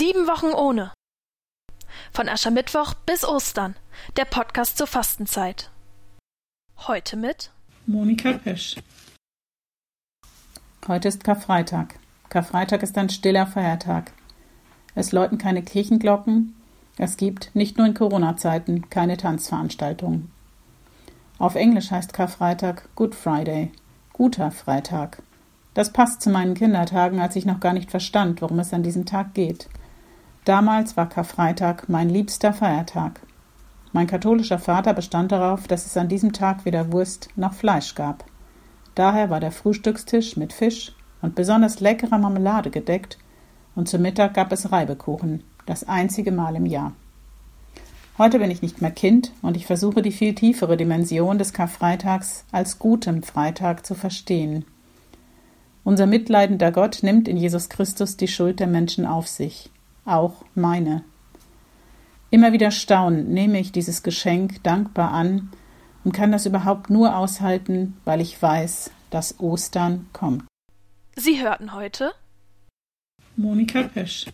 Sieben Wochen ohne. Von Aschermittwoch bis Ostern. Der Podcast zur Fastenzeit. Heute mit Monika Pesch. Heute ist Karfreitag. Karfreitag ist ein stiller Feiertag. Es läuten keine Kirchenglocken. Es gibt, nicht nur in Corona-Zeiten, keine Tanzveranstaltungen. Auf Englisch heißt Karfreitag Good Friday, guter Freitag. Das passt zu meinen Kindertagen, als ich noch gar nicht verstand, worum es an diesem Tag geht. Damals war Karfreitag mein liebster Feiertag. Mein katholischer Vater bestand darauf, dass es an diesem Tag weder Wurst noch Fleisch gab. Daher war der Frühstückstisch mit Fisch und besonders leckerer Marmelade gedeckt, und zu Mittag gab es Reibekuchen, das einzige Mal im Jahr. Heute bin ich nicht mehr Kind und ich versuche die viel tiefere Dimension des Karfreitags als gutem Freitag zu verstehen. Unser mitleidender Gott nimmt in Jesus Christus die Schuld der Menschen auf sich, auch meine. Immer wieder staunend nehme ich dieses Geschenk dankbar an und kann das überhaupt nur aushalten, weil ich weiß, dass Ostern kommt. Sie hörten heute Monika Pesch.